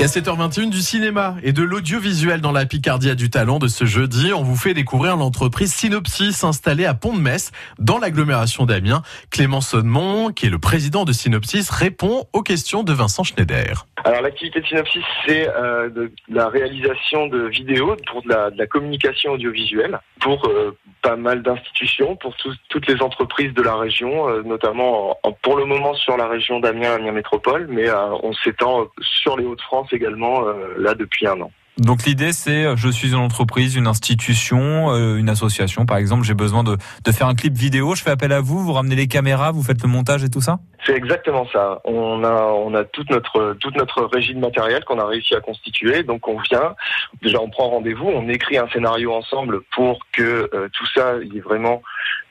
Et à 7h21 du cinéma et de l'audiovisuel dans la Picardie a du talent de ce jeudi, on vous fait découvrir l'entreprise Synopsis installée à Pont-de-Metz dans l'agglomération d'Amiens. Clément Sodemont, qui est le président de Synopsis, répond aux questions de Vincent Schneider. Alors l'activité de Synopsis, c'est euh, de la réalisation de vidéos pour de la, communication audiovisuelle pour euh, pas mal d'institutions, pour toutes les entreprises de la région, euh, notamment en- pour le moment sur la région d'Amiens, Amiens Métropole, mais on s'étend sur les Hauts-de-France également là depuis un an. Donc l'idée c'est euh, je suis une entreprise, une institution, euh, une association par exemple, j'ai besoin de, de faire un clip vidéo, je fais appel à vous, vous ramenez les caméras, vous faites le montage et tout ça? C'est exactement ça. On a, on a toute notre, toute notre régie de matériel qu'on a réussi à constituer. Donc on vient, déjà on prend rendez-vous, on écrit un scénario ensemble pour que euh, tout ça, il ait vraiment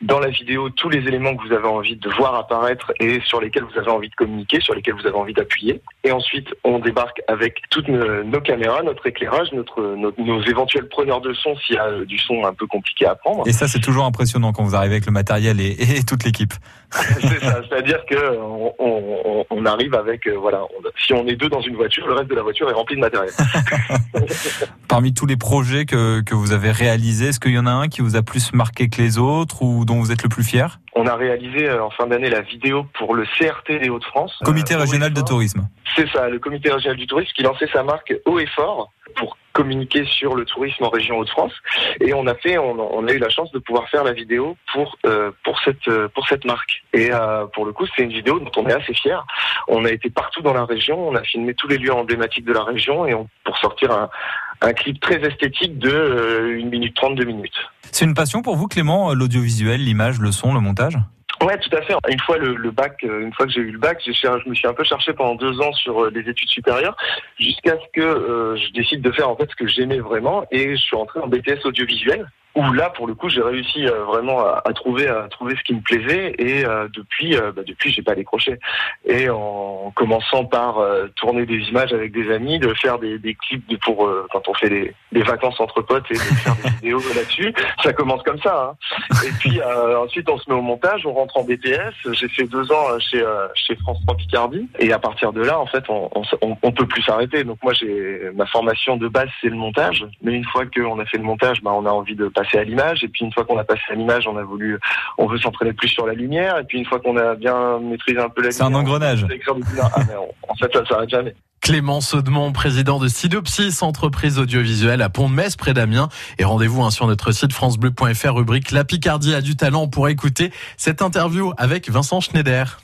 dans la vidéo tous les éléments que vous avez envie de voir apparaître et sur lesquels vous avez envie de communiquer, sur lesquels vous avez envie d'appuyer. Et ensuite on débarque avec toutes nos, nos caméras, notre éclairage, notre, nos, nos éventuels preneurs de son s'il y a euh, du son un peu compliqué à prendre. Et ça c'est toujours impressionnant quand vous arrivez avec le matériel et, et toute l'équipe. C'est ça, c'est-à-dire que on, on- on- on arrive avec euh, voilà, on- si on est deux dans une voiture, le reste de la voiture est rempli de matériel. Parmi tous les projets que, que vous avez réalisés, est-ce qu'il y en a un qui vous a plus marqué que les autres ou dont vous êtes le plus fier On a réalisé euh, en fin d'année la vidéo pour le CRT des Hauts-de-France. Comité Euh, régional de tourisme. C'est ça, le comité régional du tourisme qui lançait sa marque Haut et Fort pour communiquer sur le tourisme en région Hauts-de-France. Et on a fait, on, on a eu la chance de pouvoir faire la vidéo pour euh, pour cette euh, pour cette marque. Et euh, pour le coup, c'est une vidéo dont on est assez fier. On a été partout dans la région, on a filmé tous les lieux emblématiques de la région et on, pour sortir un, un clip très esthétique de euh, 1 minute 32 minutes. C'est une passion pour vous Clément, l'audiovisuel, l'image, le son, le montage? Ouais, tout à fait. Une fois le, bac, euh, une fois que j'ai eu le bac, je me suis un peu cherché pendant deux ans sur euh, les études supérieures, jusqu'à ce que euh, je décide de faire en fait ce que j'aimais vraiment, et je suis rentré en BTS audiovisuel. Où là, pour le coup, j'ai réussi euh, vraiment à, trouver à trouver ce qui me plaisait, et euh, depuis, euh, bah, depuis, j'ai pas décroché. Et en commençant par euh, tourner des images avec des amis, de faire des, des clips de- pour euh, quand on fait des, des vacances entre potes et de faire des vidéos là-dessus, ça commence comme ça. Hein. Et puis euh, ensuite, on se met au montage, on rentre en BTS. J'ai fait deux ans chez chez France 3 Picardie, et à partir de là, en fait, on on, s- on, on peut plus s'arrêter. Donc moi, j'ai ma formation de base, c'est le montage. Mais une fois qu'on a fait le montage, bah, on a envie de passer à l'image. Et puis une fois qu'on a passé à l'image, on a voulu, on veut s'entraîner plus sur la lumière. Et puis une fois qu'on a bien maîtrisé un peu la C'est un lumière, engrenage. on Ah, en fait, ça s'arrête jamais. Clément Sodemont, président de Synopsis, entreprise audiovisuelle à Pont-de-Metz, près d'Amiens. Et rendez-vous hein, sur notre site francebleu.fr, rubrique La Picardie a du talent pour écouter cette interview avec Vincent Schneider.